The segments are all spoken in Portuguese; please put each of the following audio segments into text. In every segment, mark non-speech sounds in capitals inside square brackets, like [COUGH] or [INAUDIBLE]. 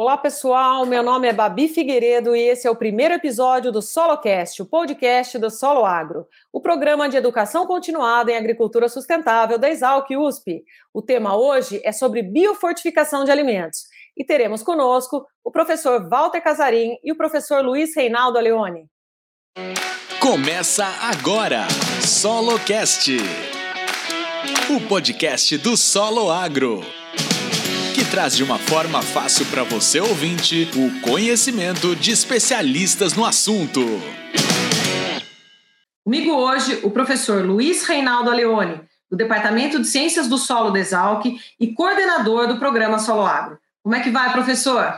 Olá, pessoal. Meu nome é Babi Figueiredo e esse é o primeiro episódio do SoloCast, o podcast do Solo Agro, o programa de educação continuada em agricultura sustentável da Exalc USP. O tema hoje é sobre biofortificação de alimentos e teremos conosco o professor Walter Casarim e o professor Luiz Reinaldo Leone. Começa agora, SoloCast, o podcast do Solo Agro traz de uma forma fácil para você ouvinte o conhecimento de especialistas no assunto. Comigo hoje o professor Luiz Reinaldo Aleone, do Departamento de Ciências do Solo da Exalc e coordenador do programa Solo Agro. Como é que vai, professor?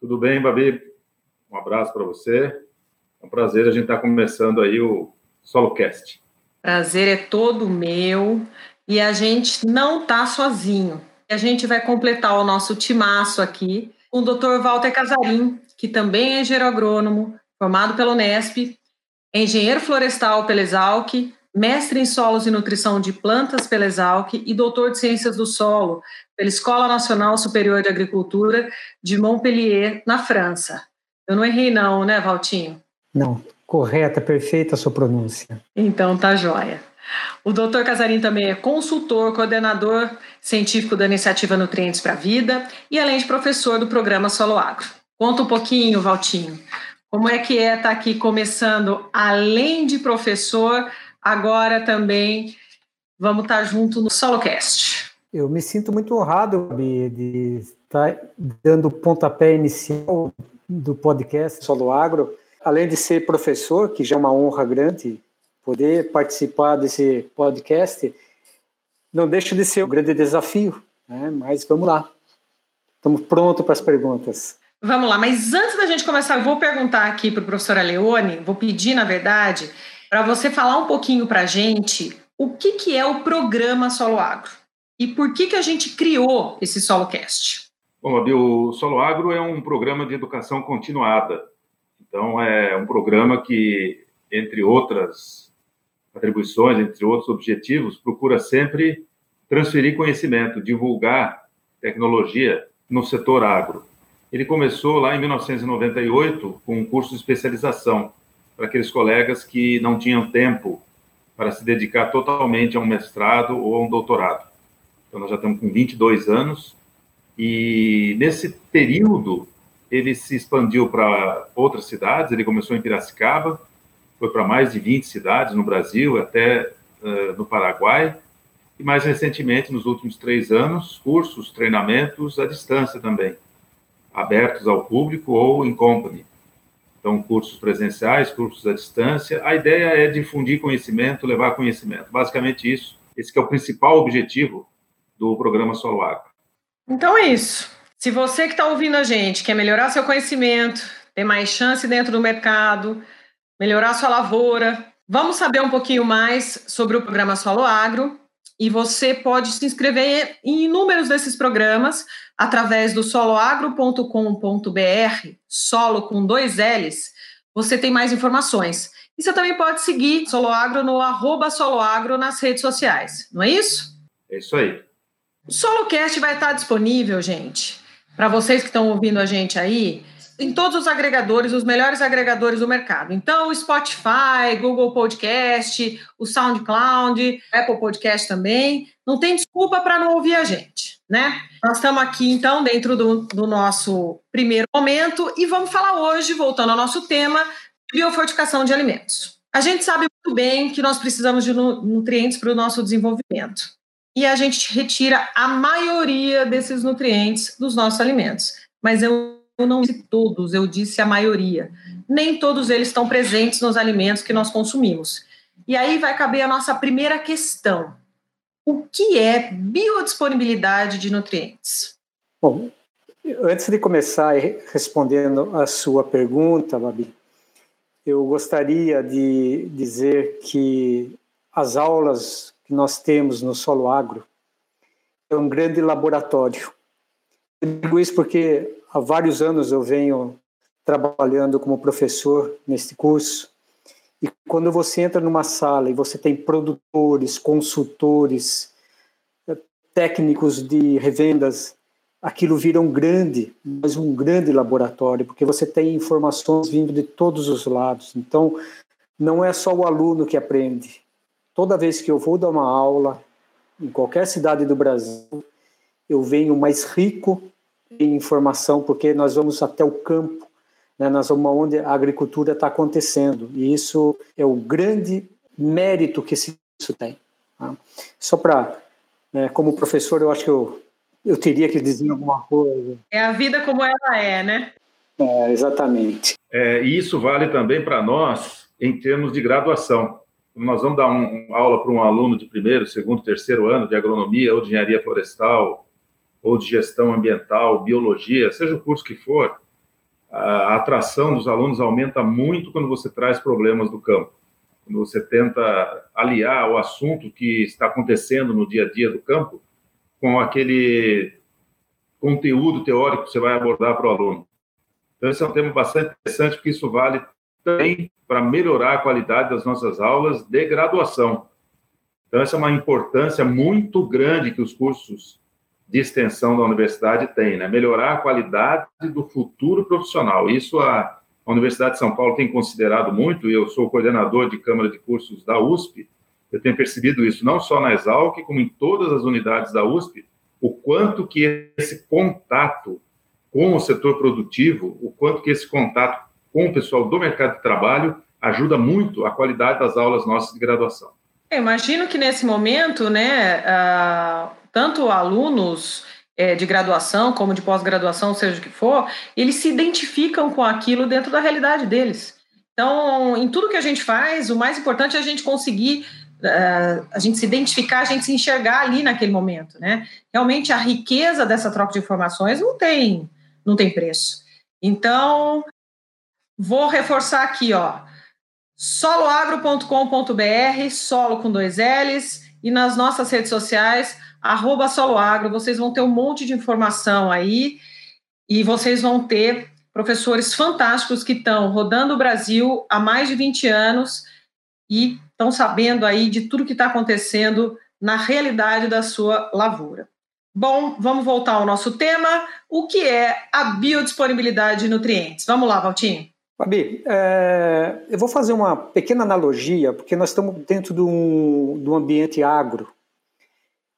Tudo bem, Babi? Um abraço para você. É um prazer a gente estar tá começando aí o SoloCast. Prazer é todo meu e a gente não está sozinho. A gente vai completar o nosso timaço aqui com o Dr. Walter Casarim, que também é engenheiro agrônomo, formado pela Unesp, é engenheiro florestal pela Exalc, mestre em solos e nutrição de plantas pela Exalc e doutor de ciências do solo pela Escola Nacional Superior de Agricultura de Montpellier, na França. Eu não errei não, né, Valtinho? Não, correta, perfeita a sua pronúncia. Então tá joia. O doutor Casarim também é consultor, coordenador científico da iniciativa Nutrientes para a Vida e além de professor do programa Solo Agro. Conta um pouquinho, Valtinho, como é que é estar tá aqui começando, além de professor, agora também vamos estar tá junto no SoloCast. Eu me sinto muito honrado de estar tá dando o pontapé inicial do podcast Solo Agro, além de ser professor, que já é uma honra grande poder participar desse podcast não deixa de ser um grande desafio, né? mas vamos lá. Estamos prontos para as perguntas. Vamos lá, mas antes da gente começar, eu vou perguntar aqui para o professor Leone, vou pedir, na verdade, para você falar um pouquinho para a gente o que, que é o programa Solo Agro e por que, que a gente criou esse SoloCast. Bom, Abi, o Solo Agro é um programa de educação continuada. Então, é um programa que, entre outras atribuições, entre outros objetivos, procura sempre transferir conhecimento, divulgar tecnologia no setor agro. Ele começou lá em 1998 com um curso de especialização para aqueles colegas que não tinham tempo para se dedicar totalmente a um mestrado ou a um doutorado. Então, nós já estamos com 22 anos e nesse período ele se expandiu para outras cidades. Ele começou em Piracicaba, foi para mais de 20 cidades no Brasil, até uh, no Paraguai, e mais recentemente, nos últimos três anos, cursos, treinamentos à distância também, abertos ao público ou em company. Então, cursos presenciais, cursos à distância. A ideia é difundir conhecimento, levar conhecimento. Basicamente isso. Esse é o principal objetivo do programa Solo Agro. Então é isso. Se você que está ouvindo a gente quer melhorar seu conhecimento, ter mais chance dentro do mercado, melhorar sua lavoura. Vamos saber um pouquinho mais sobre o programa Solo Agro e você pode se inscrever em inúmeros desses programas através do soloagro.com.br, solo com dois L's, você tem mais informações. E você também pode seguir Soloagro no arroba Soloagro nas redes sociais, não é isso? É isso aí. O SoloCast vai estar disponível, gente, para vocês que estão ouvindo a gente aí, em todos os agregadores, os melhores agregadores do mercado. Então, o Spotify, Google Podcast, o SoundCloud, Apple Podcast também. Não tem desculpa para não ouvir a gente, né? Nós estamos aqui, então, dentro do, do nosso primeiro momento e vamos falar hoje, voltando ao nosso tema, biofortificação de alimentos. A gente sabe muito bem que nós precisamos de nutrientes para o nosso desenvolvimento. E a gente retira a maioria desses nutrientes dos nossos alimentos. Mas eu eu não disse todos, eu disse a maioria. Nem todos eles estão presentes nos alimentos que nós consumimos. E aí vai caber a nossa primeira questão. O que é biodisponibilidade de nutrientes? Bom, antes de começar respondendo a sua pergunta, Babi, eu gostaria de dizer que as aulas que nós temos no Solo Agro é um grande laboratório. Eu digo isso porque há vários anos eu venho trabalhando como professor neste curso. E quando você entra numa sala e você tem produtores, consultores, técnicos de revendas, aquilo vira um grande, mas um grande laboratório, porque você tem informações vindo de todos os lados. Então, não é só o aluno que aprende. Toda vez que eu vou dar uma aula, em qualquer cidade do Brasil, eu venho mais rico informação, porque nós vamos até o campo, né? nós vamos onde a agricultura está acontecendo, e isso é o grande mérito que isso tem. Tá? Só para, né, como professor, eu acho que eu, eu teria que dizer alguma coisa. É a vida como ela é, né? É, exatamente. É, e isso vale também para nós em termos de graduação. Nós vamos dar um, uma aula para um aluno de primeiro, segundo, terceiro ano de agronomia ou de engenharia florestal ou de gestão ambiental, biologia, seja o curso que for, a atração dos alunos aumenta muito quando você traz problemas do campo. Quando você tenta aliar o assunto que está acontecendo no dia a dia do campo com aquele conteúdo teórico que você vai abordar para o aluno. Então, esse é um tema bastante interessante, porque isso vale também para melhorar a qualidade das nossas aulas de graduação. Então, essa é uma importância muito grande que os cursos de extensão da universidade têm, né? Melhorar a qualidade do futuro profissional. Isso a, a Universidade de São Paulo tem considerado muito, e eu sou coordenador de Câmara de Cursos da USP, eu tenho percebido isso não só na Exalc, como em todas as unidades da USP, o quanto que esse contato com o setor produtivo, o quanto que esse contato com o pessoal do mercado de trabalho ajuda muito a qualidade das aulas nossas de graduação. Eu imagino que nesse momento, né, uh, tanto alunos é, de graduação como de pós-graduação, seja o que for, eles se identificam com aquilo dentro da realidade deles. Então, em tudo que a gente faz, o mais importante é a gente conseguir uh, a gente se identificar, a gente se enxergar ali naquele momento, né? Realmente a riqueza dessa troca de informações não tem, não tem preço. Então, vou reforçar aqui, ó, soloagro.com.br, solo com dois L's, e nas nossas redes sociais, arroba soloagro, vocês vão ter um monte de informação aí, e vocês vão ter professores fantásticos que estão rodando o Brasil há mais de 20 anos e estão sabendo aí de tudo que está acontecendo na realidade da sua lavoura. Bom, vamos voltar ao nosso tema, o que é a biodisponibilidade de nutrientes. Vamos lá, Valtinho. Fabi, é, eu vou fazer uma pequena analogia, porque nós estamos dentro de um, de um ambiente agro,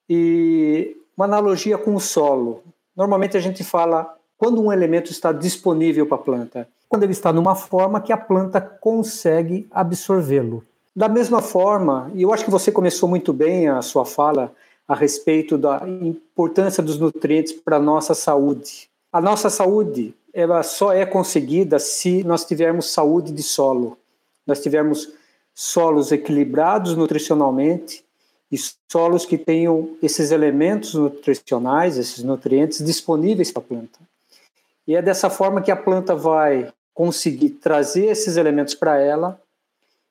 e uma analogia com o solo. Normalmente a gente fala quando um elemento está disponível para a planta, quando ele está numa forma que a planta consegue absorvê-lo. Da mesma forma, e eu acho que você começou muito bem a sua fala a respeito da importância dos nutrientes para a nossa saúde. A nossa saúde ela só é conseguida se nós tivermos saúde de solo, nós tivermos solos equilibrados nutricionalmente e solos que tenham esses elementos nutricionais, esses nutrientes disponíveis para a planta. E é dessa forma que a planta vai conseguir trazer esses elementos para ela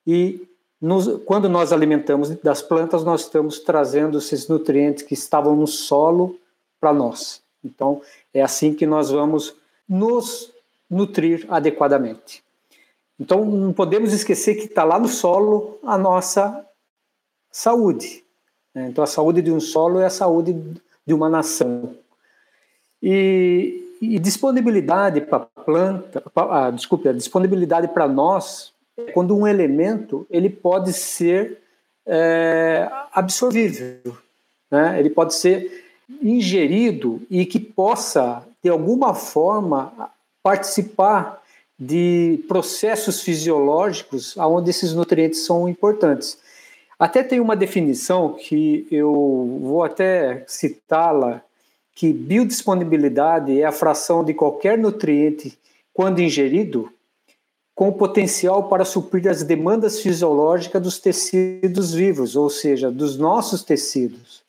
e nos, quando nós alimentamos das plantas, nós estamos trazendo esses nutrientes que estavam no solo para nós. Então, é assim que nós vamos nos nutrir adequadamente. Então, não podemos esquecer que está lá no solo a nossa saúde. Né? Então, a saúde de um solo é a saúde de uma nação. E, e disponibilidade para a planta, pra, ah, desculpe, a disponibilidade para nós quando um elemento ele pode ser é, absorvível, né? ele pode ser ingerido e que possa, de alguma forma, participar de processos fisiológicos onde esses nutrientes são importantes. Até tem uma definição que eu vou até citá-la, que biodisponibilidade é a fração de qualquer nutriente quando ingerido com potencial para suprir as demandas fisiológicas dos tecidos vivos, ou seja, dos nossos tecidos.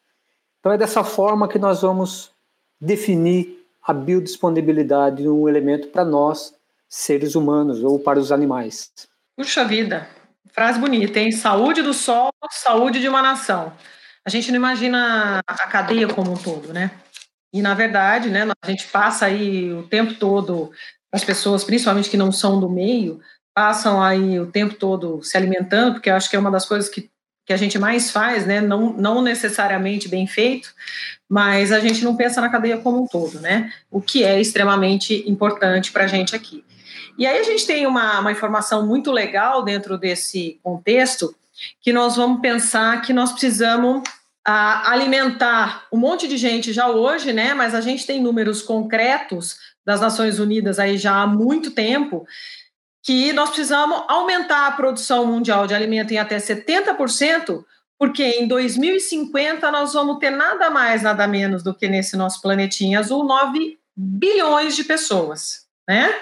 Então é dessa forma que nós vamos definir a biodisponibilidade de um elemento para nós, seres humanos, ou para os animais. Puxa vida, frase bonita, hein? Saúde do solo, saúde de uma nação. A gente não imagina a cadeia como um todo, né? E na verdade, né, a gente passa aí o tempo todo as pessoas, principalmente que não são do meio, passam aí o tempo todo se alimentando, porque eu acho que é uma das coisas que, que a gente mais faz, né? Não, não necessariamente bem feito, mas a gente não pensa na cadeia como um todo, né? O que é extremamente importante para a gente aqui. E aí a gente tem uma, uma informação muito legal dentro desse contexto, que nós vamos pensar que nós precisamos a, alimentar um monte de gente já hoje, né? Mas a gente tem números concretos das Nações Unidas aí já há muito tempo que nós precisamos aumentar a produção mundial de alimento em até 70%, porque em 2050 nós vamos ter nada mais, nada menos do que nesse nosso planetinha azul 9 bilhões de pessoas, né?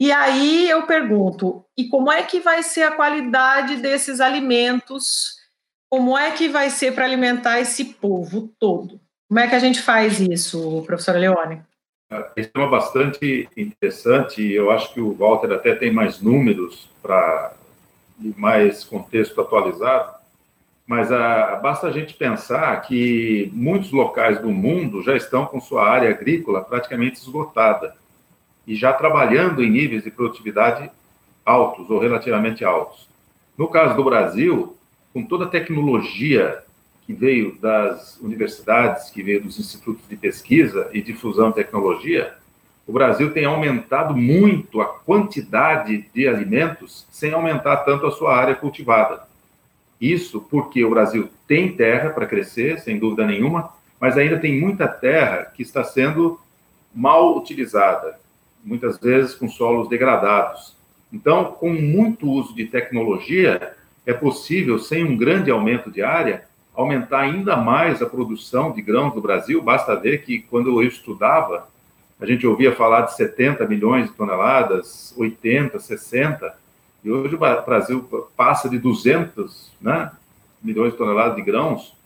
E aí eu pergunto, e como é que vai ser a qualidade desses alimentos? Como é que vai ser para alimentar esse povo todo? Como é que a gente faz isso, professora Leone? É um tema bastante interessante eu acho que o Walter até tem mais números para mais contexto atualizado, mas a, basta a gente pensar que muitos locais do mundo já estão com sua área agrícola praticamente esgotada e já trabalhando em níveis de produtividade altos ou relativamente altos. No caso do Brasil, com toda a tecnologia que veio das universidades, que veio dos institutos de pesquisa e difusão de tecnologia, o Brasil tem aumentado muito a quantidade de alimentos sem aumentar tanto a sua área cultivada. Isso porque o Brasil tem terra para crescer, sem dúvida nenhuma, mas ainda tem muita terra que está sendo mal utilizada, muitas vezes com solos degradados. Então, com muito uso de tecnologia, é possível, sem um grande aumento de área, aumentar ainda mais a produção de grãos do Brasil. Basta ver que, quando eu estudava, a gente ouvia falar de 70 milhões de toneladas, 80, 60, e hoje o Brasil passa de 200 né, milhões de toneladas de grãos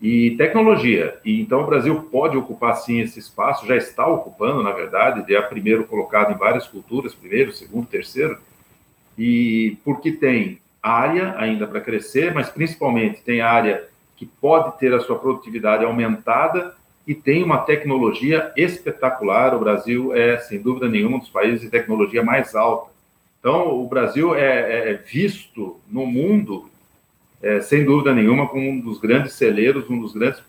e tecnologia. E então o Brasil pode ocupar sim esse espaço, já está ocupando, na verdade, é primeiro colocado em várias culturas, primeiro, segundo, terceiro, e porque tem área ainda para crescer, mas principalmente tem área que pode ter a sua produtividade aumentada e tem uma tecnologia espetacular. O Brasil é, sem dúvida nenhuma, um dos países de tecnologia mais alta. Então, o Brasil é, é visto no mundo, é, sem dúvida nenhuma, como um dos grandes celeiros, um dos grandes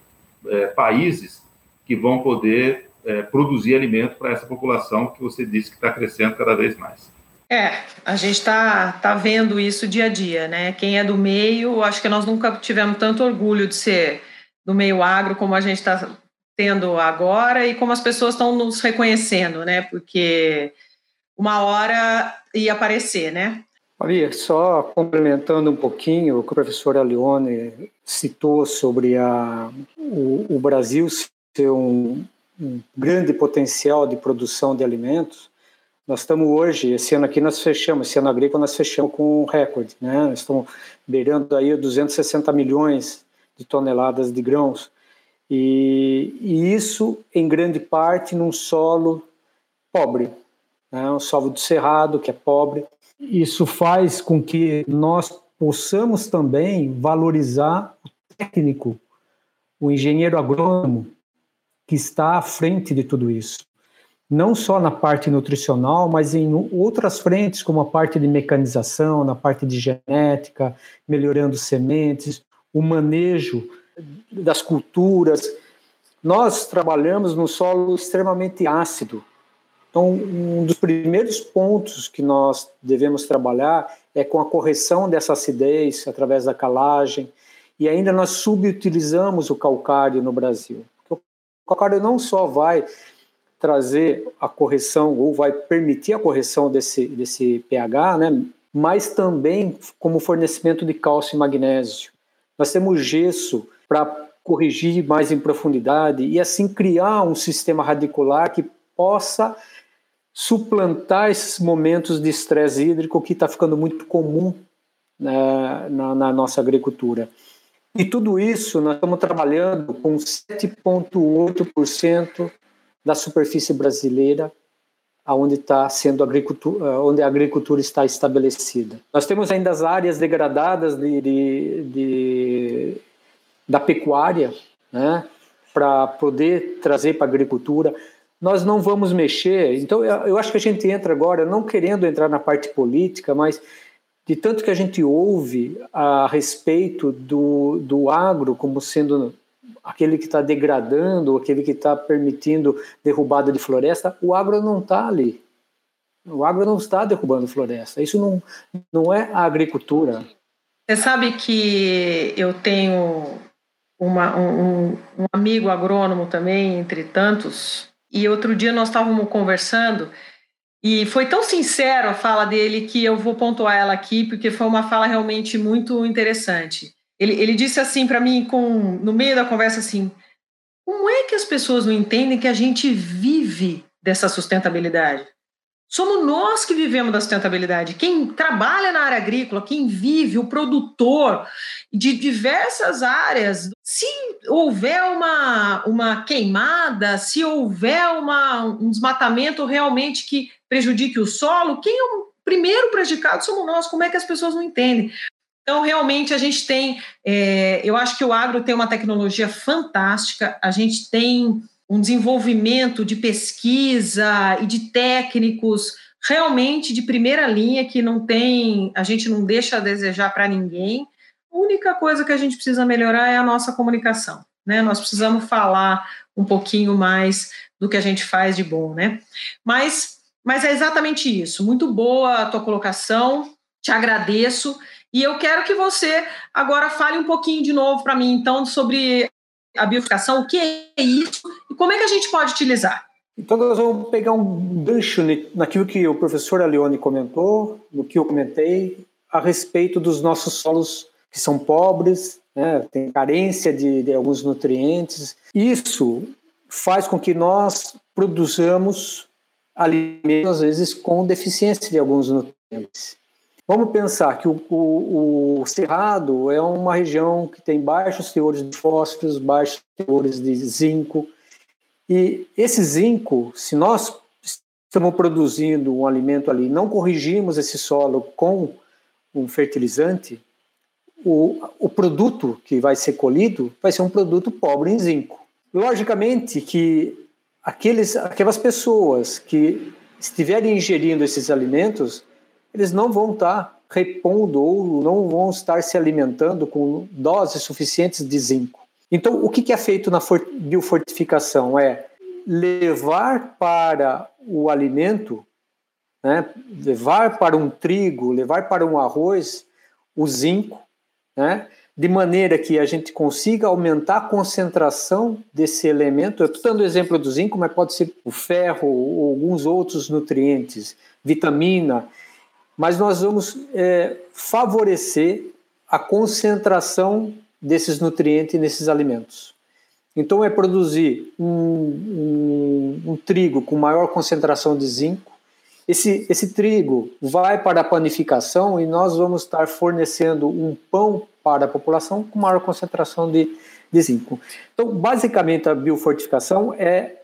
é, países que vão poder é, produzir alimento para essa população que você disse que está crescendo cada vez mais. É, a gente está tá vendo isso dia a dia, né? Quem é do meio, acho que nós nunca tivemos tanto orgulho de ser do meio agro como a gente está tendo agora e como as pessoas estão nos reconhecendo, né? Porque uma hora ia aparecer, né? Maria, só complementando um pouquinho o que o professor Alione citou sobre a, o, o Brasil ser um, um grande potencial de produção de alimentos, nós estamos hoje, esse ano aqui nós fechamos, esse ano agrícola nós fechamos com um recorde, né? Nós estamos beirando aí 260 milhões de toneladas de grãos. E, e isso, em grande parte, num solo pobre, né? um solo do cerrado, que é pobre. Isso faz com que nós possamos também valorizar o técnico, o engenheiro agrônomo, que está à frente de tudo isso não só na parte nutricional, mas em outras frentes, como a parte de mecanização, na parte de genética, melhorando sementes, o manejo das culturas. Nós trabalhamos num solo extremamente ácido. Então, um dos primeiros pontos que nós devemos trabalhar é com a correção dessa acidez através da calagem. E ainda nós subutilizamos o calcário no Brasil. O calcário não só vai trazer a correção ou vai permitir a correção desse, desse pH, né? mas também como fornecimento de cálcio e magnésio. Nós temos gesso para corrigir mais em profundidade e assim criar um sistema radicular que possa suplantar esses momentos de estresse hídrico que está ficando muito comum né, na, na nossa agricultura. E tudo isso nós estamos trabalhando com 7,8% da superfície brasileira aonde está sendo agricultura, onde a agricultura está estabelecida. Nós temos ainda as áreas degradadas de, de, de da pecuária, né, para poder trazer para a agricultura. Nós não vamos mexer. Então, eu acho que a gente entra agora, não querendo entrar na parte política, mas de tanto que a gente ouve a respeito do, do agro como sendo aquele que está degradando, aquele que está permitindo derrubada de floresta, o agro não está ali. O agro não está derrubando floresta. Isso não, não é a agricultura. Você sabe que eu tenho uma, um, um amigo agrônomo também, entre tantos, e outro dia nós estávamos conversando e foi tão sincero a fala dele que eu vou pontuar ela aqui, porque foi uma fala realmente muito interessante. Ele, ele disse assim para mim, com, no meio da conversa, assim: como é que as pessoas não entendem que a gente vive dessa sustentabilidade? Somos nós que vivemos da sustentabilidade. Quem trabalha na área agrícola, quem vive, o produtor de diversas áreas. Se houver uma, uma queimada, se houver uma, um desmatamento realmente que prejudique o solo, quem é o primeiro prejudicado somos nós. Como é que as pessoas não entendem? Então, realmente, a gente tem. É, eu acho que o agro tem uma tecnologia fantástica, a gente tem um desenvolvimento de pesquisa e de técnicos realmente de primeira linha que não tem, a gente não deixa a desejar para ninguém. A única coisa que a gente precisa melhorar é a nossa comunicação, né? Nós precisamos falar um pouquinho mais do que a gente faz de bom, né? Mas, mas é exatamente isso. Muito boa a tua colocação. Te agradeço. E eu quero que você agora fale um pouquinho de novo para mim, então, sobre a bioficação, o que é isso e como é que a gente pode utilizar? Então, nós vamos pegar um gancho naquilo que o professor Alione comentou, no que eu comentei, a respeito dos nossos solos que são pobres, né, tem carência de, de alguns nutrientes. Isso faz com que nós produzamos alimentos, às vezes, com deficiência de alguns nutrientes. Vamos pensar que o, o, o, Cerrado é uma região que tem baixos teores de fósforos, baixos teores de zinco. E esse zinco, se nós estamos produzindo um alimento ali, não corrigimos esse solo com um fertilizante, o, o produto que vai ser colhido vai ser um produto pobre em zinco. Logicamente que aqueles, aquelas pessoas que estiverem ingerindo esses alimentos eles não vão estar repondo ou não vão estar se alimentando com doses suficientes de zinco. Então, o que é feito na biofortificação é levar para o alimento, né, levar para um trigo, levar para um arroz o zinco, né, de maneira que a gente consiga aumentar a concentração desse elemento. Eu estou dando o exemplo do zinco, mas pode ser o ferro ou alguns outros nutrientes, vitamina mas nós vamos é, favorecer a concentração desses nutrientes nesses alimentos. Então, é produzir um, um, um, trigo com maior concentração de zinco. Esse, esse trigo vai para a panificação e nós vamos estar fornecendo um pão para a população com maior concentração de, de zinco. Então, basicamente, a biofortificação é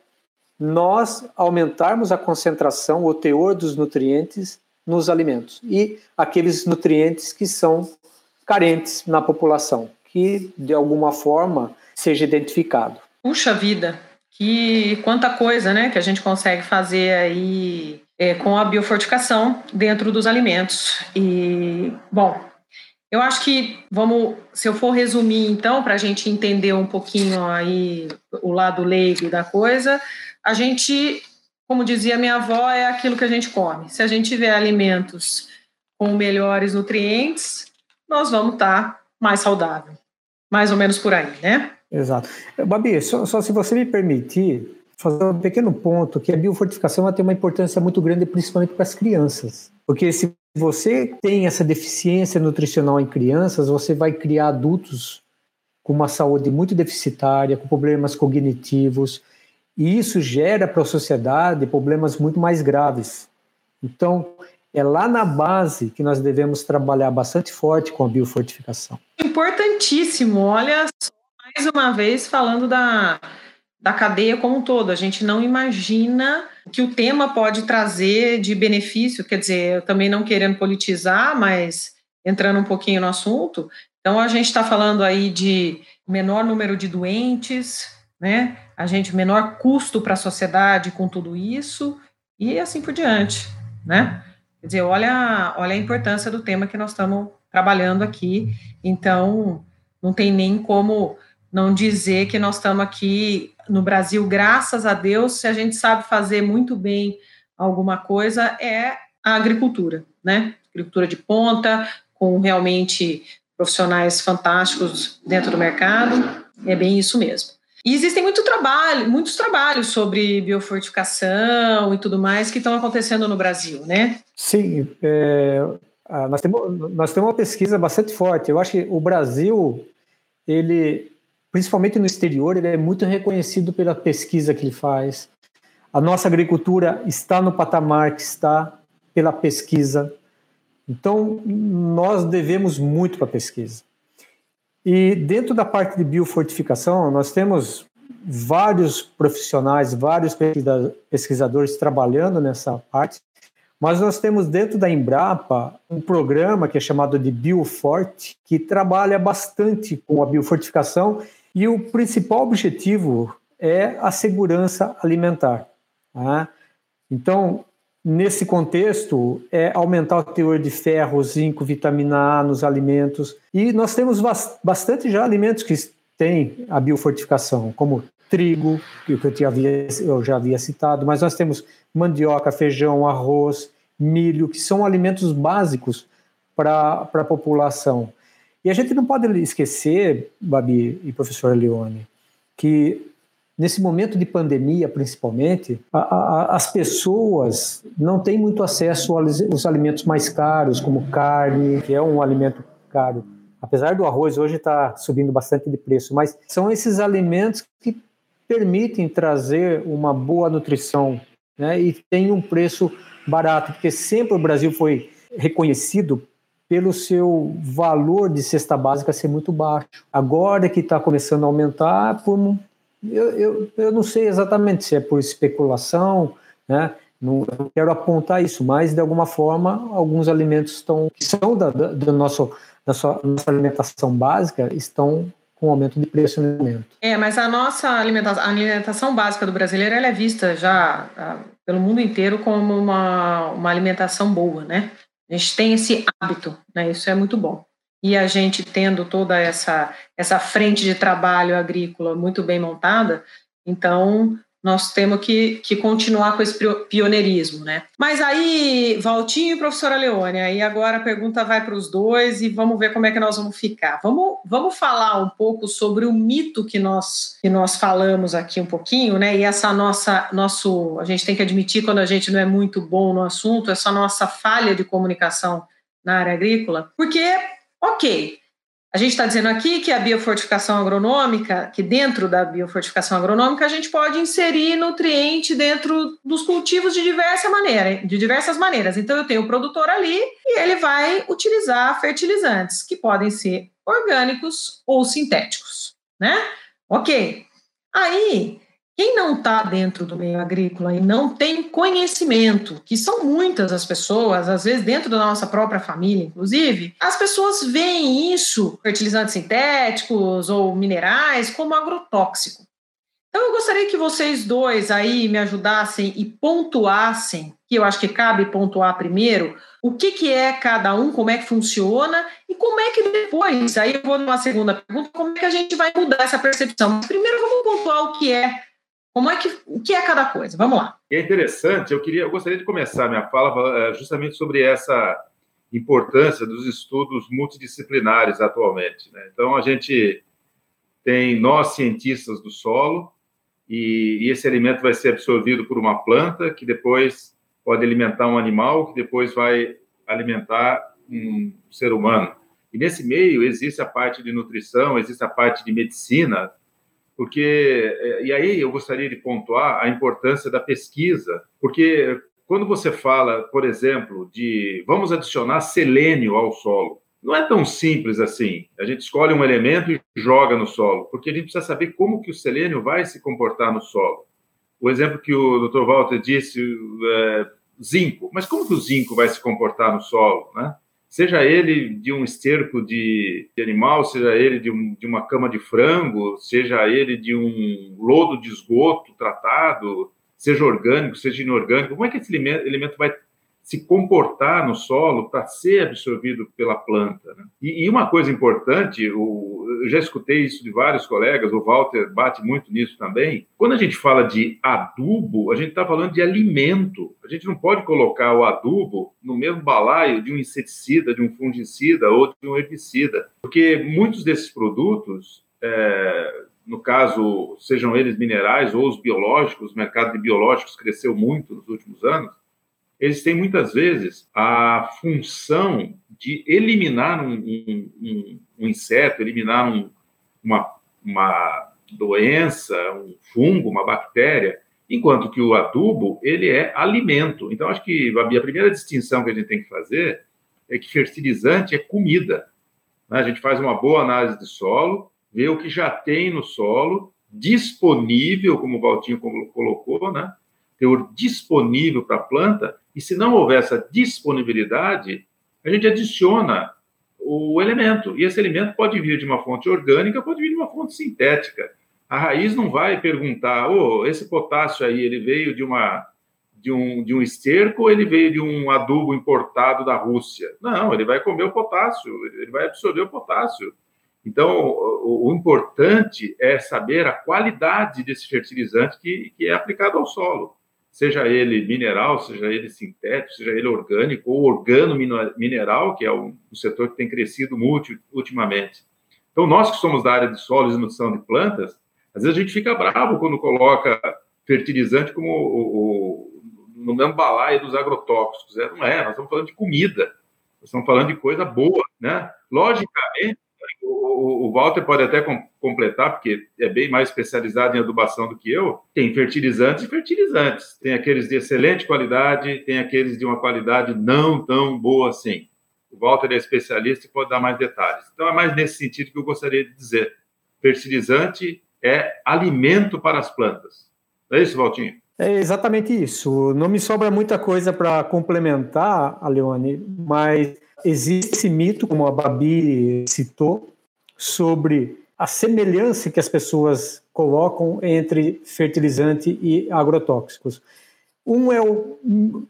nós aumentarmos a concentração, o teor dos nutrientes nos alimentos e aqueles nutrientes que são carentes na população, que de alguma forma seja identificado. Puxa vida, que quanta coisa, né, que a gente consegue fazer aí é, com a biofortificação dentro dos alimentos. E bom, eu acho que vamos, se eu for resumir então, para a gente entender um pouquinho aí o lado leigo da coisa, a gente como dizia minha avó, é aquilo que a gente come. Se a gente tiver alimentos com melhores nutrientes, nós vamos estar mais saudável. Mais ou menos por aí, né? Exato. Babi, só, só se você me permitir fazer um pequeno ponto, que a biofortificação tem uma importância muito grande, principalmente para as crianças. Porque se você tem essa deficiência nutricional em crianças, você vai criar adultos com uma saúde muito deficitária, com problemas cognitivos, e isso gera para a sociedade problemas muito mais graves. Então, é lá na base que nós devemos trabalhar bastante forte com a biofortificação. Importantíssimo. Olha, mais uma vez falando da, da cadeia como um todo. A gente não imagina que o tema pode trazer de benefício, quer dizer, eu também não querendo politizar, mas entrando um pouquinho no assunto. Então, a gente está falando aí de menor número de doentes, né? A gente menor custo para a sociedade com tudo isso e assim por diante, né? Quer dizer, olha, olha a importância do tema que nós estamos trabalhando aqui. Então, não tem nem como não dizer que nós estamos aqui no Brasil, graças a Deus, se a gente sabe fazer muito bem alguma coisa, é a agricultura, né? Agricultura de ponta, com realmente profissionais fantásticos dentro do mercado, é bem isso mesmo. E existem muito trabalho, muitos trabalhos sobre biofortificação e tudo mais que estão acontecendo no Brasil, né? Sim, é, nós, temos, nós temos uma pesquisa bastante forte. Eu acho que o Brasil, ele, principalmente no exterior, ele é muito reconhecido pela pesquisa que ele faz. A nossa agricultura está no patamar que está pela pesquisa. Então, nós devemos muito para a pesquisa. E dentro da parte de biofortificação, nós temos vários profissionais, vários pesquisadores trabalhando nessa parte, mas nós temos dentro da Embrapa um programa que é chamado de Bioforte, que trabalha bastante com a biofortificação e o principal objetivo é a segurança alimentar. Tá? Então, nesse contexto, é aumentar o teor de ferro, zinco, vitamina A nos alimentos. E nós temos bastante já alimentos que têm a biofortificação, como trigo, que eu já havia, eu já havia citado, mas nós temos mandioca, feijão, arroz, milho, que são alimentos básicos para a população. E a gente não pode esquecer, Babi e professor Leone, que Nesse momento de pandemia, principalmente, a, a, as pessoas não têm muito acesso aos alimentos mais caros, como carne, que é um alimento caro. Apesar do arroz hoje estar tá subindo bastante de preço, mas são esses alimentos que permitem trazer uma boa nutrição né, e tem um preço barato, porque sempre o Brasil foi reconhecido pelo seu valor de cesta básica ser muito baixo. Agora que está começando a aumentar, por eu, eu, eu não sei exatamente se é por especulação, né? Não quero apontar isso, mas de alguma forma alguns alimentos estão que são da, da, do nosso da sua, nossa alimentação básica estão com aumento de preço no alimento. É, mas a nossa alimentação, a alimentação básica do brasileiro ela é vista já a, pelo mundo inteiro como uma, uma alimentação boa, né? A gente tem esse hábito, né? Isso é muito bom e a gente tendo toda essa, essa frente de trabalho agrícola muito bem montada, então nós temos que, que continuar com esse pioneirismo, né? Mas aí, Valtinho e professora Leone, aí agora a pergunta vai para os dois e vamos ver como é que nós vamos ficar. Vamos, vamos falar um pouco sobre o mito que nós, que nós falamos aqui um pouquinho, né? E essa nossa, nosso, a gente tem que admitir quando a gente não é muito bom no assunto, essa nossa falha de comunicação na área agrícola, porque Ok, a gente está dizendo aqui que a biofortificação agronômica, que dentro da biofortificação agronômica a gente pode inserir nutriente dentro dos cultivos de diversa maneira, de diversas maneiras. Então eu tenho o produtor ali e ele vai utilizar fertilizantes que podem ser orgânicos ou sintéticos, né? Ok. Aí quem não está dentro do meio agrícola e não tem conhecimento, que são muitas as pessoas, às vezes dentro da nossa própria família, inclusive, as pessoas veem isso, fertilizantes sintéticos ou minerais, como agrotóxico. Então, eu gostaria que vocês dois aí me ajudassem e pontuassem, que eu acho que cabe pontuar primeiro, o que, que é cada um, como é que funciona e como é que depois, aí eu vou numa segunda pergunta, como é que a gente vai mudar essa percepção. Mas primeiro vamos pontuar o que é como é que, o que é cada coisa? Vamos lá. É interessante, eu, queria, eu gostaria de começar minha fala eh, justamente sobre essa importância dos estudos multidisciplinares atualmente. Né? Então, a gente tem nós, cientistas do solo, e, e esse alimento vai ser absorvido por uma planta, que depois pode alimentar um animal, que depois vai alimentar um ser humano. E nesse meio existe a parte de nutrição, existe a parte de medicina, porque é, e aí eu gostaria de pontuar a importância da pesquisa, porque quando você fala, por exemplo, de vamos adicionar selênio ao solo, não é tão simples assim. A gente escolhe um elemento e joga no solo, porque a gente precisa saber como que o selênio vai se comportar no solo. O exemplo que o Dr. Walter disse, é, zinco. Mas como que o zinco vai se comportar no solo, né? Seja ele de um esterco de, de animal, seja ele de, um, de, uma cama de frango, seja ele de um lodo de esgoto tratado, seja orgânico, seja inorgânico, como é que esse elemento vai se comportar no solo para ser absorvido pela planta. Né? E, e, uma coisa importante, o, eu já escutei isso de vários colegas, o Walter bate muito nisso também. Quando a gente fala de adubo, a gente está falando de alimento. A gente não pode colocar o adubo no mesmo balaio de um inseticida, de um fungicida ou de um herbicida, porque muitos desses produtos, é, no caso, sejam eles minerais ou os biológicos, o mercado de biológicos cresceu muito nos últimos anos eles têm muitas vezes a função de eliminar um, um, um inseto, eliminar um, uma, uma doença, um fungo, uma bactéria, enquanto que o adubo ele é alimento. Então acho que a primeira distinção que a gente tem que fazer é que fertilizante é comida. Né? A gente faz uma boa análise de solo, vê o que já tem no solo disponível, como o Valtinho colocou, né? Teor disponível para a planta e se não houver essa disponibilidade, a gente adiciona o elemento. E esse elemento pode vir de uma fonte orgânica, pode vir de uma fonte sintética. A raiz não vai perguntar, oh, esse potássio aí, ele veio de uma de um, de um esterco ou ele veio de um adubo importado da Rússia? Não, ele vai comer o potássio, ele vai absorver o potássio. Então, o, o importante é saber a qualidade desse fertilizante que, que é aplicado ao solo seja ele mineral, seja ele sintético, seja ele orgânico ou organo-mineral, que é um, setor que tem crescido muito ultimamente. Então, nós que somos da área de solos e nutrição de plantas, às vezes a gente fica bravo quando coloca fertilizante como o, o, no mesmo balaio dos agrotóxicos. É, não é, nós estamos falando de comida, nós estamos falando de coisa boa, né? Logicamente, o, o Walter pode até com, completar, porque é bem mais especializado em adubação do que eu. Tem fertilizantes e fertilizantes. Tem aqueles de excelente qualidade, tem aqueles de uma qualidade não tão boa assim. O Walter é especialista e pode dar mais detalhes. Então, é mais nesse sentido que eu gostaria de dizer. Fertilizante é alimento para as plantas. É isso, Valtinho? É exatamente isso. Não me sobra muita coisa para complementar, Leone, mas existe esse mito, como a Babi citou, sobre a semelhança que as pessoas colocam entre fertilizante e agrotóxicos. Um é o,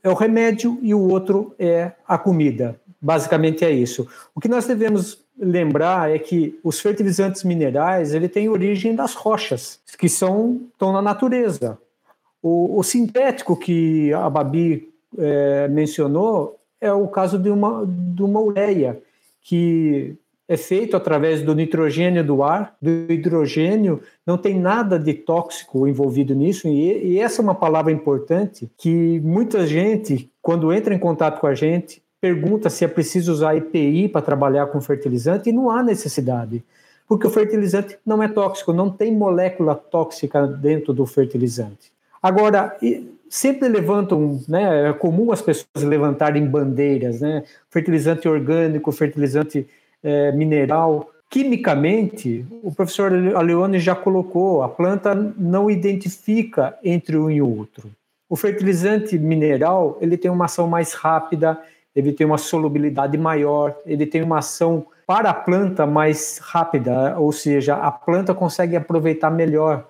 é o remédio e o outro é a comida. Basicamente é isso. O que nós devemos lembrar é que os fertilizantes minerais ele têm origem das rochas, que são estão na natureza. O, o sintético que a Babi é, mencionou é o caso de uma, de uma ureia, que é feito através do nitrogênio do ar, do hidrogênio, não tem nada de tóxico envolvido nisso, e, e essa é uma palavra importante que muita gente, quando entra em contato com a gente, pergunta se é preciso usar EPI para trabalhar com fertilizante, e não há necessidade, porque o fertilizante não é tóxico, não tem molécula tóxica dentro do fertilizante. Agora, sempre levantam, né, é comum as pessoas levantarem bandeiras, né, fertilizante orgânico, fertilizante é, mineral. Quimicamente, o professor Aleone já colocou, a planta não identifica entre um e outro. O fertilizante mineral ele tem uma ação mais rápida, ele tem uma solubilidade maior, ele tem uma ação para a planta mais rápida, ou seja, a planta consegue aproveitar melhor.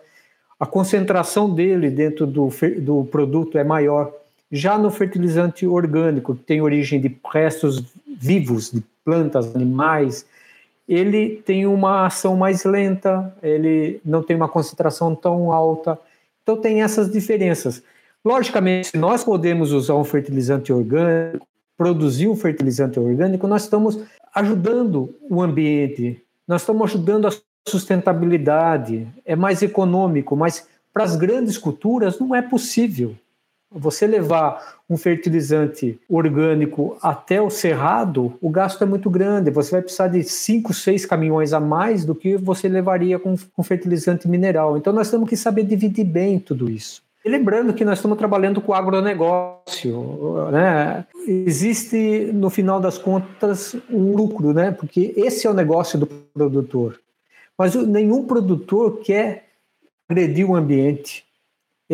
A concentração dele dentro do, do produto é maior. Já no fertilizante orgânico, que tem origem de restos vivos, de plantas, animais, ele tem uma ação mais lenta, ele não tem uma concentração tão alta. Então tem essas diferenças. Logicamente, se nós podemos usar um fertilizante orgânico, produzir um fertilizante orgânico, nós estamos ajudando o ambiente, nós estamos ajudando a sustentabilidade, é mais econômico, mas para as grandes culturas não é possível. Você levar um fertilizante orgânico até o cerrado, o gasto é muito grande. Você vai precisar de 5, 6 caminhões a mais do que você levaria com, com fertilizante mineral. Então nós temos que saber dividir bem tudo isso. E lembrando que nós estamos trabalhando com agronegócio, né? Existe, no final das contas, um lucro, né? Porque esse é o negócio do produtor. Mas nenhum produtor quer agredir o ambiente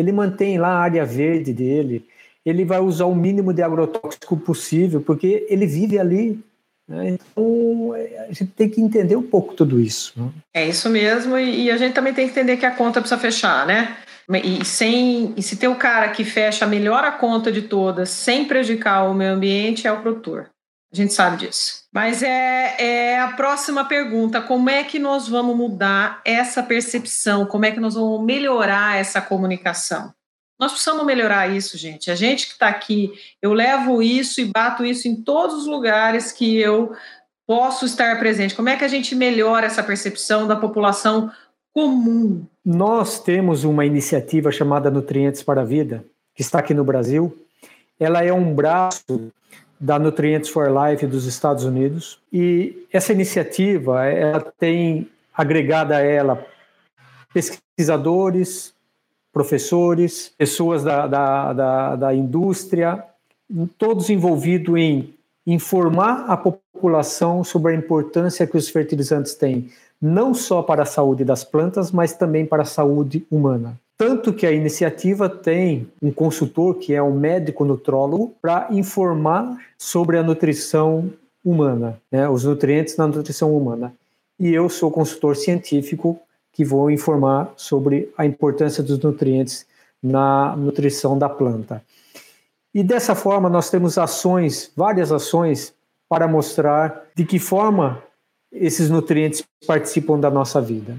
ele mantém lá a área verde dele, ele vai usar o mínimo de agrotóxico possível, porque ele vive ali. Né? Então, a gente tem que entender um pouco tudo isso. Né? É isso mesmo, e, a gente também tem que entender que a conta precisa fechar, né? E, sem, e se tem o cara que fecha melhor a conta de todas, sem prejudicar o meio ambiente, é o produtor. A gente sabe disso. Mas é, é a próxima pergunta: como é que nós vamos mudar essa percepção? Como é que nós vamos melhorar essa comunicação? Nós precisamos melhorar isso, gente. A gente que está aqui, eu levo isso e bato isso em todos os lugares que eu posso estar presente. Como é que a gente melhora essa percepção da população comum? Nós temos uma iniciativa chamada Nutrientes para a Vida, que está aqui no Brasil. Ela é um braço da Nutrients for Life dos Estados Unidos. E essa iniciativa ela tem agregada a ela pesquisadores, professores, pessoas da, da, da, da indústria, todos envolvidos em informar a população sobre a importância que os fertilizantes têm, não só para a saúde das plantas, mas também para a saúde humana. Tanto que a iniciativa tem um consultor, que é um médico nutrólogo, para informar sobre a nutrição humana, né, os nutrientes na nutrição humana. E eu sou consultor científico que vou informar sobre a importância dos nutrientes na nutrição da planta. E dessa forma nós temos ações, várias ações para mostrar de que forma esses nutrientes participam da nossa vida.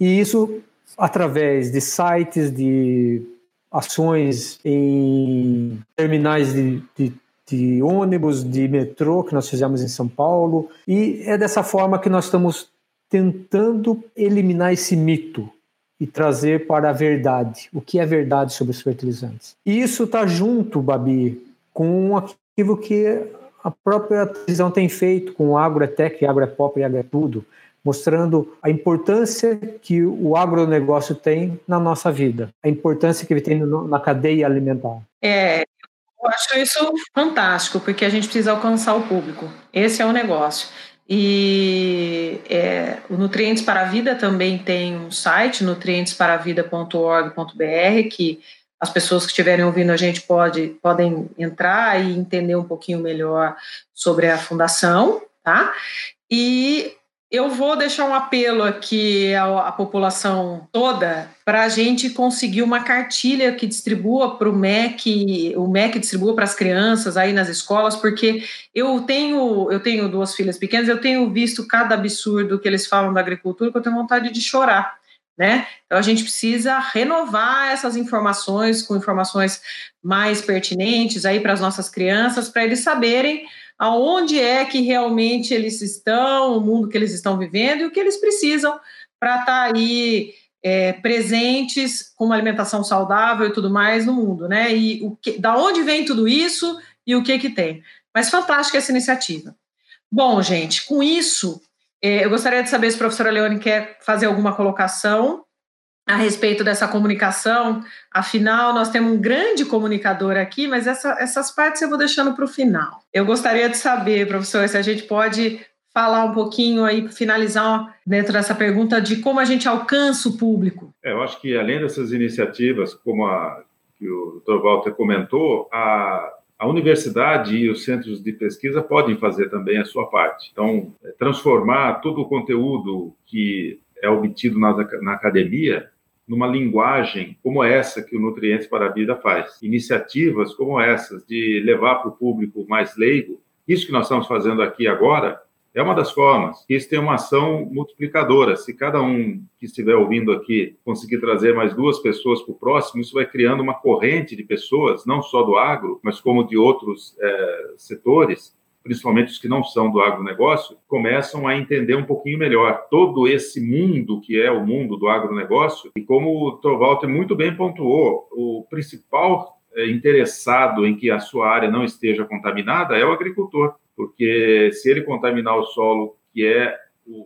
E isso através de sites, de ações em terminais de, de, de, ônibus, de metrô que nós fizemos em São Paulo. E é dessa forma que nós estamos tentando eliminar esse mito e trazer para a verdade, o que é verdade sobre os fertilizantes. E isso está junto, Babi, com aquilo que a própria televisão tem feito com o Agroetec, Agropop e Agrotudo, mostrando a importância que o agronegócio tem na nossa vida, a importância que ele tem na cadeia alimentar. É, eu acho isso fantástico, porque a gente precisa alcançar o público. Esse é o negócio. E é, o Nutrientes para a Vida também tem um site, nutrientesparavida.org.br, que as pessoas que estiverem ouvindo a gente pode, podem entrar e entender um pouquinho melhor sobre a fundação, tá? E eu vou deixar um apelo aqui à, à população toda para a gente conseguir uma cartilha que distribua para o MEC, o MEC distribua para as crianças aí nas escolas, porque eu tenho, eu tenho duas filhas pequenas, eu tenho visto cada absurdo que eles falam da agricultura que eu tenho vontade de chorar. Né? Então a gente precisa renovar essas informações com informações mais pertinentes aí para as nossas crianças, para eles saberem aonde é que realmente eles estão, o mundo que eles estão vivendo e o que eles precisam para estar tá aí é, presentes com uma alimentação saudável e tudo mais no mundo, né? E o que, da onde vem tudo isso e o que que tem. Mas fantástica essa iniciativa. Bom, gente, com isso, é, eu gostaria de saber se a professora Leone quer fazer alguma colocação a respeito dessa comunicação. Afinal, nós temos um grande comunicador aqui, mas essa, essas partes eu vou deixando para o final. Eu gostaria de saber, professor, se a gente pode falar um pouquinho aí, finalizar dentro dessa pergunta de como a gente alcança o público. É, eu acho que além dessas iniciativas, como a que o Dr. Walter comentou, a, a universidade e os centros de pesquisa podem fazer também a sua parte. Então, é, transformar todo o conteúdo que é obtido na, na academia numa linguagem como essa que o Nutrientes para a Vida faz. Iniciativas como essas, de levar para o público mais leigo, isso que nós estamos fazendo aqui agora, é uma das formas. Isso tem uma ação multiplicadora. Se cada um que estiver ouvindo aqui conseguir trazer mais duas pessoas para o próximo, isso vai criando uma corrente de pessoas, não só do agro, mas como de outros é, setores, principalmente os que não são do agronegócio, começam a entender um pouquinho melhor todo esse mundo que é o mundo do agronegócio. E como o Torvalter muito bem pontuou, o principal é, interessado em que a sua área não esteja contaminada é o agricultor, porque se ele contaminar o solo, que é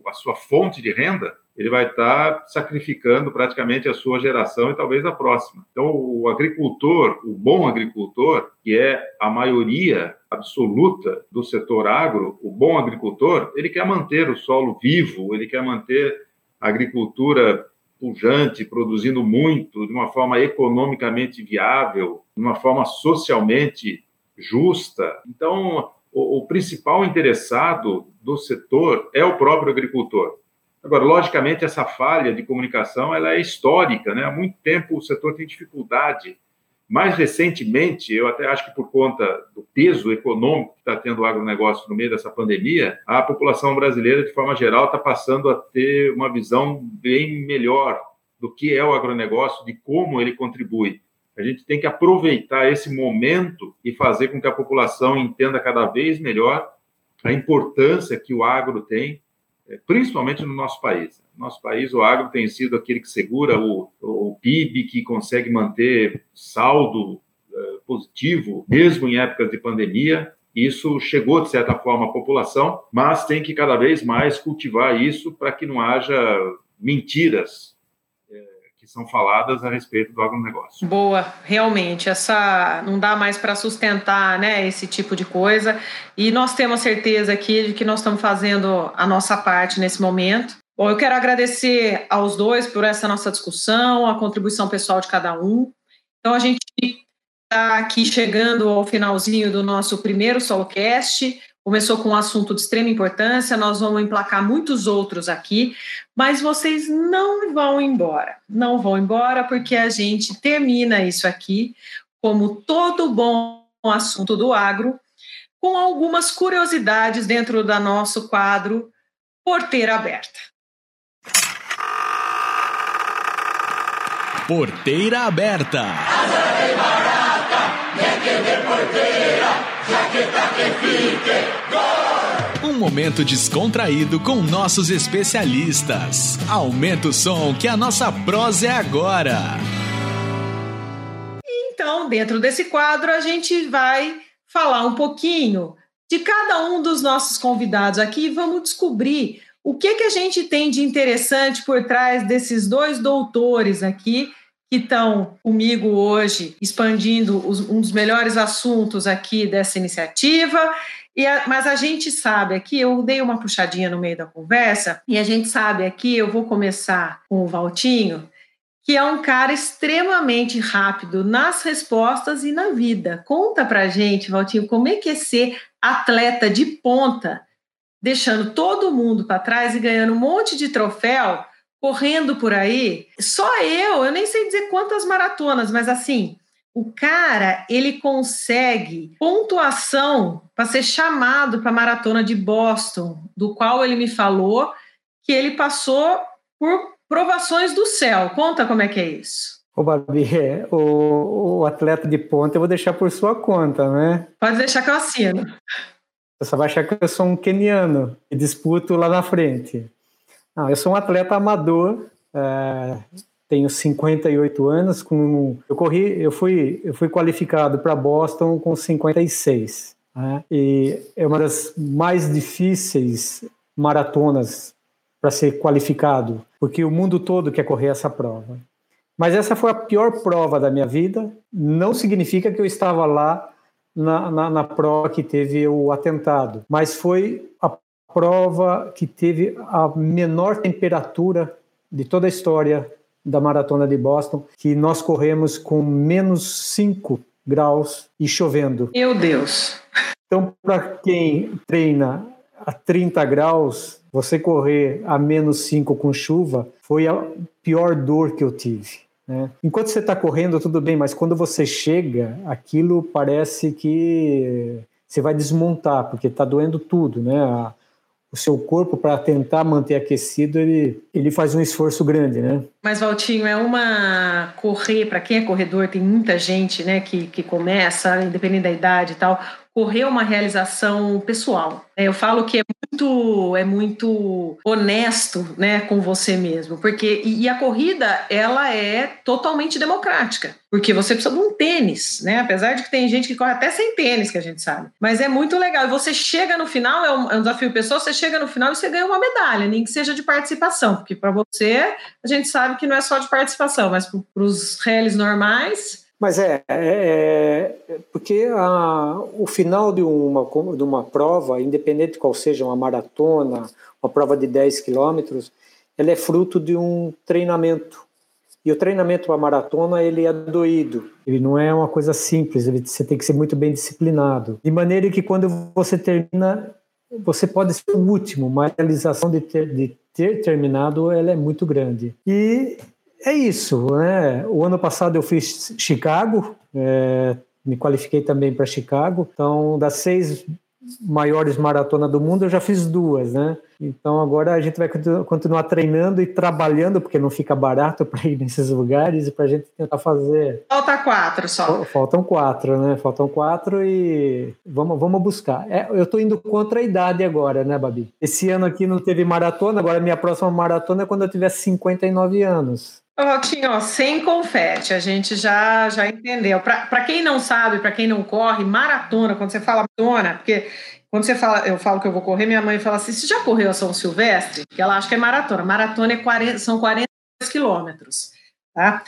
a sua fonte de renda, ele vai estar sacrificando praticamente a sua geração e talvez a próxima. Então, o agricultor, o bom agricultor, que é a maioria absoluta do setor agro, o bom agricultor, ele quer manter o solo vivo, ele quer manter a agricultura pujante, produzindo muito, de uma forma economicamente viável, de uma forma socialmente justa. Então, o, o principal interessado do setor é o próprio agricultor. Agora, logicamente, essa falha de comunicação ela é histórica, né? Há muito tempo o setor tem dificuldade. Mais recentemente, eu até acho que por conta do peso econômico que está tendo o agronegócio no meio dessa pandemia, a população brasileira, de forma geral, está passando a ter uma visão bem melhor do que é o agronegócio, de como ele contribui. A gente tem que aproveitar esse momento e fazer com que a população entenda cada vez melhor a importância que o agro tem principalmente no nosso país. No nosso país, o agro tem sido aquele que segura o, o PIB, que consegue manter saldo uh, positivo, mesmo em épocas de pandemia. Isso chegou, de certa forma, à população, mas tem que cada vez mais cultivar isso para que não haja mentiras são faladas a respeito do agronegócio. Boa, realmente, essa não dá mais para sustentar, né, esse tipo de coisa. E nós temos certeza aqui de que nós estamos fazendo a nossa parte nesse momento. Bom, eu quero agradecer aos dois por essa nossa discussão, a contribuição pessoal de cada um. Então a gente está aqui chegando ao finalzinho do nosso primeiro solocast. Começou com um assunto de extrema importância, nós vamos emplacar muitos outros aqui, mas vocês não vão embora. Não vão embora porque a gente termina isso aqui, como todo bom assunto do agro, com algumas curiosidades dentro do nosso quadro Porteira Aberta. Porteira Aberta. Um momento descontraído com nossos especialistas. Aumenta o som que a nossa prosa é agora. Então, dentro desse quadro, a gente vai falar um pouquinho de cada um dos nossos convidados aqui e vamos descobrir o que, que a gente tem de interessante por trás desses dois doutores aqui que estão comigo hoje, expandindo os, um dos melhores assuntos aqui dessa iniciativa. A, mas a gente sabe aqui, eu dei uma puxadinha no meio da conversa, e a gente sabe aqui, eu vou começar com o Valtinho, que é um cara extremamente rápido nas respostas e na vida. Conta pra gente, Valtinho, como é que é ser atleta de ponta, deixando todo mundo para trás e ganhando um monte de troféu correndo por aí, só eu, eu nem sei dizer quantas maratonas, mas assim, o cara, ele consegue pontuação para ser chamado para a maratona de Boston, do qual ele me falou que ele passou por provações do céu. Conta como é que é isso. Ô, Babi, é, o, o atleta de ponta eu vou deixar por sua conta, né? Pode deixar que eu assino. Você vai achar que eu sou um keniano e disputo lá na frente. Não, eu sou um atleta amador, é, tenho 58 anos. Com, eu corri, eu fui, eu fui qualificado para Boston com 56. Né? E é uma das mais difíceis maratonas para ser qualificado, porque o mundo todo quer correr essa prova. Mas essa foi a pior prova da minha vida. Não significa que eu estava lá na, na, na prova que teve o atentado, mas foi a prova que teve a menor temperatura de toda a história da maratona de Boston, que nós corremos com menos 5 graus e chovendo. Meu Deus! Então, para quem treina a 30 graus, você correr a menos 5 com chuva foi a pior dor que eu tive. Né? Enquanto você está correndo, tudo bem, mas quando você chega, aquilo parece que você vai desmontar, porque está doendo tudo, né? A, o seu corpo para tentar manter aquecido, ele, ele faz um esforço grande, né? Mas, Valtinho, é uma correr, para quem é corredor, tem muita gente né, que, que começa, independente da idade e tal, correr uma realização pessoal. É, eu falo que é muito, é muito honesto né, com você mesmo, porque e, a corrida ela é totalmente democrática, porque você precisa de um tênis, né? Apesar de que tem gente que corre até sem tênis, que a gente sabe. Mas é muito legal. E você chega no final, é um, é um desafio pessoal, você chega no final e você ganha uma medalha, nem que seja de participação, porque para você a gente sabe que não é só de participação, mas para os réis normais mas é, é, é porque a, o final de uma, de uma prova, independente de qual seja uma maratona, uma prova de 10 quilômetros, ela é fruto de um treinamento. E o treinamento para maratona ele é doído, ele não é uma coisa simples, ele, você tem que ser muito bem disciplinado. De maneira que quando você termina, você pode ser o último, mas a realização de ter, de ter terminado, ela é muito grande. E é isso, né? O ano passado eu fiz Chicago, é, me qualifiquei também para Chicago. Então, das seis maiores maratonas do mundo, eu já fiz duas, né? Então agora a gente vai continuar treinando e trabalhando, porque não fica barato [LAUGHS] para ir nesses lugares e para a gente tentar fazer. Falta quatro só. Faltam quatro, né? Faltam quatro e vamos, vamos buscar. É, eu estou indo contra a idade agora, né, Babi? Esse ano aqui não teve maratona, agora minha próxima maratona é quando eu tiver 59 anos. Rotinho, sem confete, a gente já, já entendeu. Para quem não sabe, para quem não corre, maratona, quando você fala maratona, porque quando você fala, eu falo que eu vou correr, minha mãe fala assim: você já correu a São Silvestre? Que ela acha que é maratona. Maratona é 40, são 42 quilômetros. Tá?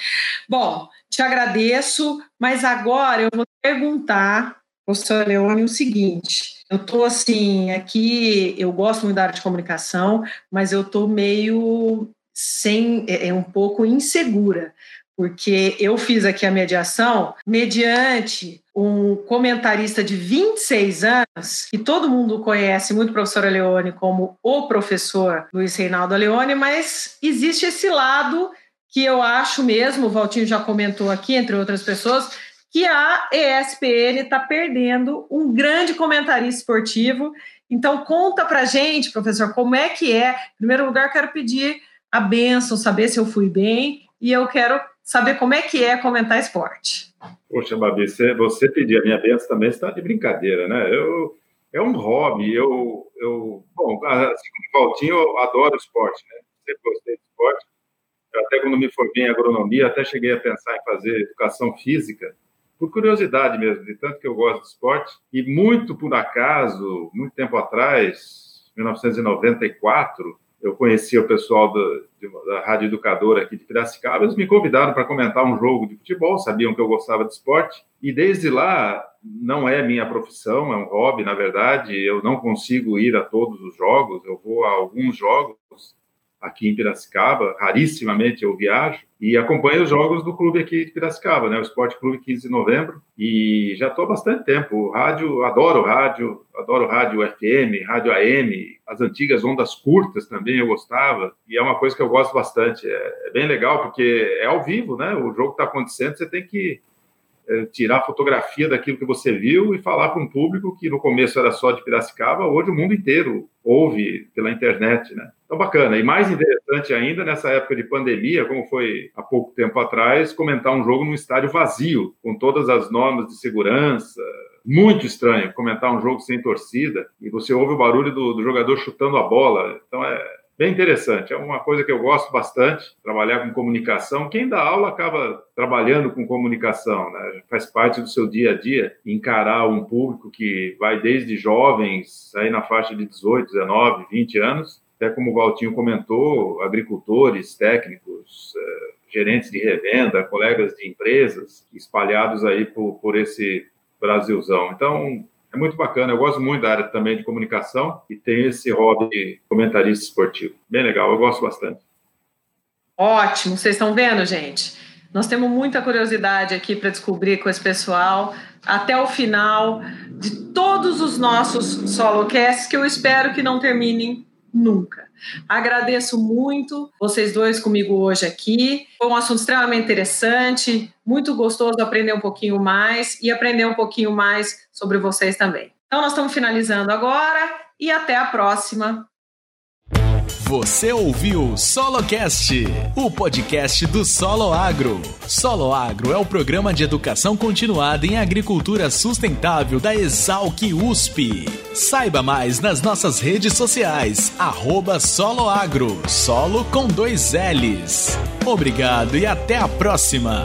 Bom, te agradeço, mas agora eu vou perguntar, professor Leone, o seguinte. Eu estou assim, aqui, eu gosto muito da área de comunicação, mas eu estou meio sem é, é um pouco insegura, porque eu fiz aqui a mediação mediante um comentarista de 26 anos, que todo mundo conhece muito o professor Leone como o professor Luiz Reinaldo Leone, mas existe esse lado que eu acho mesmo, o Valtinho já comentou aqui, entre outras pessoas, que a ESPN está perdendo um grande comentarista esportivo. Então, conta para gente, professor, como é que é. Em primeiro lugar, quero pedir a benção, saber se eu fui bem, e eu quero saber como é que é comentar esporte. Poxa, Babi, você, você pedir a minha benção também está de brincadeira, né? Eu, é um hobby, eu, eu bom, assim como o Valtinho, eu adoro esporte, né? Sempre gostei de esporte. Eu até quando me formei em agronomia, até cheguei a pensar em fazer educação física, por curiosidade mesmo, de tanto que eu gosto de esporte. E muito por acaso, muito tempo atrás, 1994, eu conhecia o pessoal da, da Rádio Educadora aqui de Piracicaba, eles me convidaram para comentar um jogo de futebol, sabiam que eu gostava de esporte, e desde lá não é minha profissão, é um hobby, na verdade, eu não consigo ir a todos os jogos, eu vou a alguns jogos, aqui em Piracicaba, rarissimamente eu viajo, e acompanho os jogos do clube aqui de Piracicaba, né, o Esporte Clube 15 de Novembro, e já estou há bastante tempo. Rádio, adoro rádio, adoro rádio FM, rádio AM, as antigas ondas curtas também eu gostava, e é uma coisa que eu gosto bastante. É, é bem legal, porque é ao vivo, né, o jogo está acontecendo, você tem que é, tirar fotografia daquilo que você viu e falar para um público que no começo era só de Piracicaba, hoje o mundo inteiro ouve pela internet, né? Então, bacana. E mais interessante ainda, nessa época de pandemia, como foi há pouco tempo atrás, comentar um jogo num estádio vazio, com todas as normas de segurança. Muito estranho comentar um jogo sem torcida e você ouve o barulho do, do jogador chutando a bola. Então, é, bem interessante. É uma coisa que eu gosto bastante, trabalhar com comunicação. Quem dá aula acaba trabalhando com comunicação, né? faz parte do seu dia a dia, encarar um público que vai desde jovens, aí na faixa de 18, 19, 20 anos, até como o Valtinho comentou, agricultores, técnicos, eh, gerentes de revenda, colegas de empresas espalhados aí por, por esse Brasilzão. Então, é muito bacana. Eu gosto muito da área também de comunicação e tenho esse hobby de comentarista esportivo. Bem legal, eu gosto bastante. Ótimo, vocês estão vendo, gente? Nós temos muita curiosidade aqui para descobrir com esse pessoal até o final de todos os nossos solocasts que eu espero que não terminem nunca. Agradeço muito vocês dois comigo hoje aqui. Foi um assunto extremamente interessante, muito gostoso aprender um pouquinho mais e aprender um pouquinho mais sobre vocês também. Então, nós estamos finalizando agora e até a próxima. Você ouviu SoloCast, o podcast do Solo Agro. Solo Agro é o programa de educação continuada em agricultura sustentável da Exalc USP. Saiba mais nas nossas redes sociais, arroba Solo Agro, solo com dois L's. Obrigado e até a próxima!